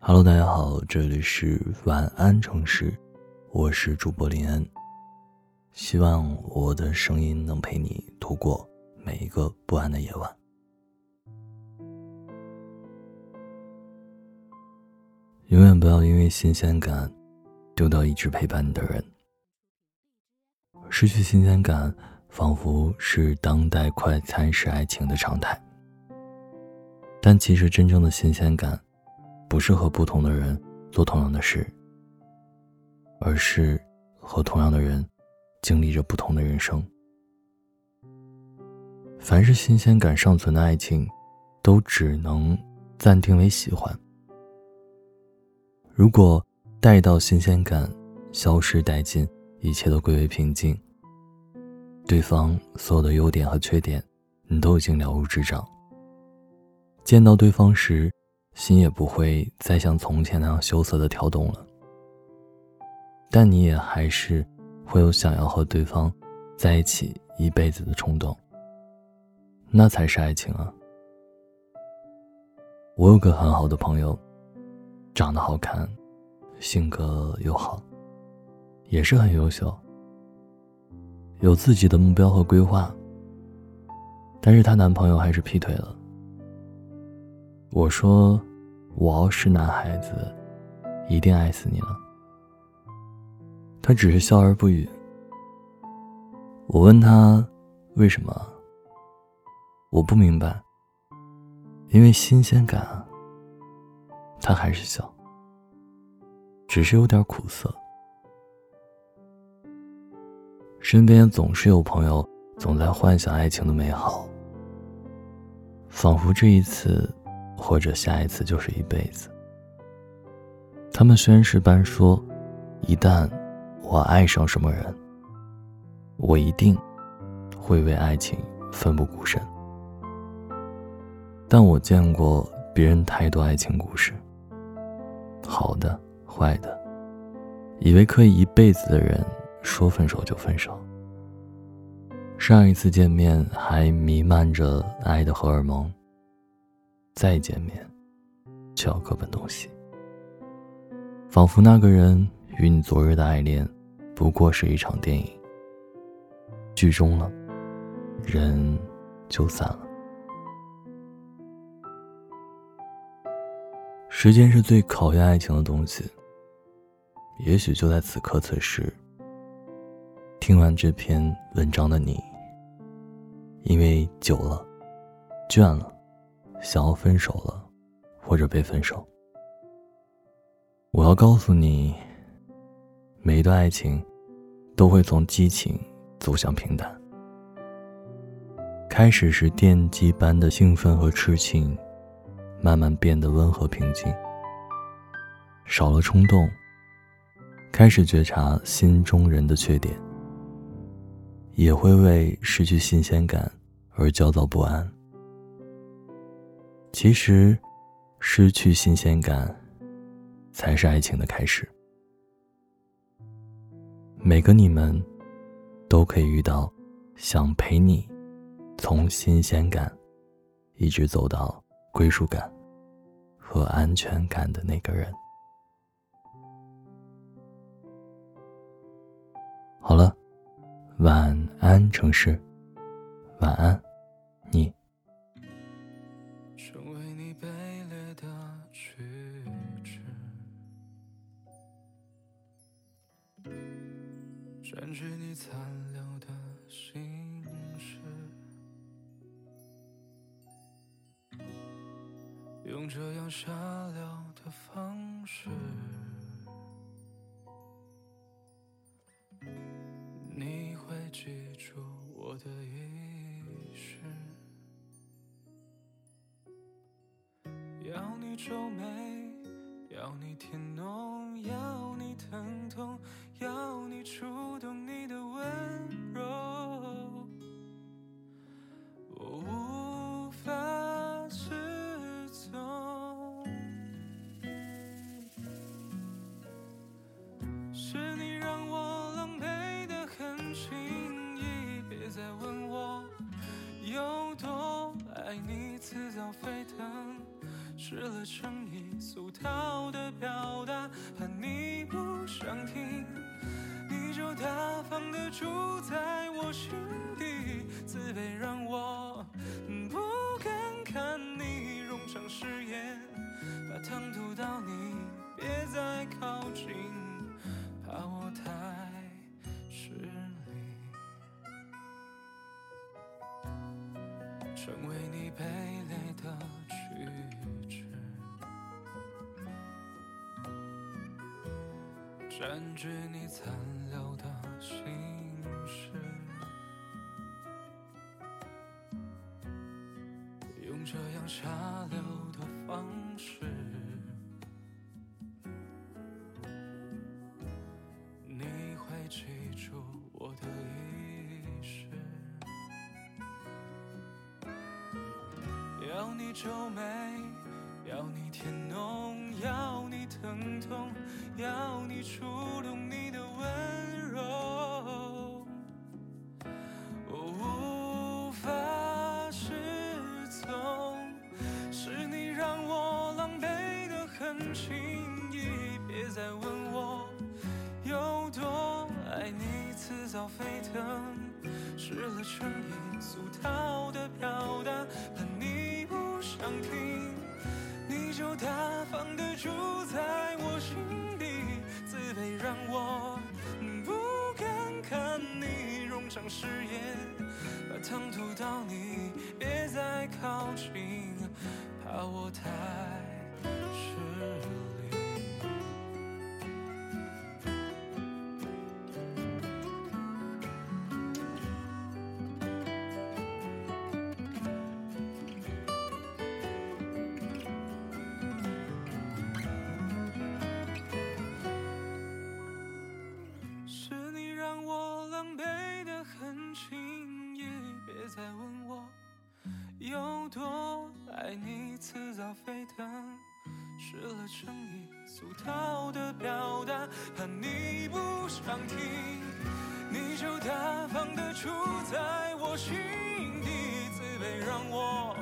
Hello，大家好，这里是晚安城市，我是主播林安。希望我的声音能陪你度过每一个不安的夜晚。永远不要因为新鲜感丢掉一直陪伴你的人。失去新鲜感，仿佛是当代快餐式爱情的常态。但其实，真正的新鲜感。不是和不同的人做同样的事，而是和同样的人经历着不同的人生。凡是新鲜感尚存的爱情，都只能暂定为喜欢。如果待到新鲜感消失殆尽，一切都归为平静，对方所有的优点和缺点，你都已经了如指掌。见到对方时，心也不会再像从前那样羞涩的跳动了，但你也还是会有想要和对方在一起一辈子的冲动。那才是爱情啊！我有个很好的朋友，长得好看，性格又好，也是很优秀，有自己的目标和规划，但是她男朋友还是劈腿了。我说。我要是男孩子，一定爱死你了。他只是笑而不语。我问他为什么，我不明白。因为新鲜感。他还是笑，只是有点苦涩。身边总是有朋友总在幻想爱情的美好，仿佛这一次。或者下一次就是一辈子。他们宣誓般说：“一旦我爱上什么人，我一定会为爱情奋不顾身。”但我见过别人太多爱情故事，好的、坏的，以为可以一辈子的人，说分手就分手。上一次见面还弥漫着爱的荷尔蒙。再见面，就要各奔东西。仿佛那个人与你昨日的爱恋，不过是一场电影。剧终了，人就散了。时间是最考验爱情的东西。也许就在此刻此时，听完这篇文章的你，因为久了，倦了。想要分手了，或者被分手。我要告诉你，每一段爱情都会从激情走向平淡。开始是电击般的兴奋和痴情，慢慢变得温和平静。少了冲动，开始觉察心中人的缺点，也会为失去新鲜感而焦躁不安。其实，失去新鲜感，才是爱情的开始。每个你们，都可以遇到想陪你从新鲜感，一直走到归属感和安全感的那个人。好了，晚安，城市，晚安，你。你卑劣的举止占据你残留的心事，用这样下流的方式，你会记住我的意识，要你皱眉，要你甜浓，要你疼痛。要你触动你的温柔，有多爱你，似早沸腾，失了诚意。俗套的表达，怕你不想听，你就大方的住在我心底，自卑让我不敢看你冗长誓言，把糖涂到你，别再靠近，怕我太占据你残留的心事，用这样下流的方式，你会记住我的意识，要你皱眉。要你甜浓，要你疼痛，要你触动你的温柔，我无法失从，是你让我狼狈的很轻易，别再问我有多爱你，似早沸腾，失了诚意，俗套的表达，怕你不想听。放得住在我心底，自卑让我不敢看你冗长誓言，把糖涂到你，别再靠近，爱你，迟早沸腾，失了诚意，俗套的表达，怕你不想听，你就大方的住在我心底，自卑让我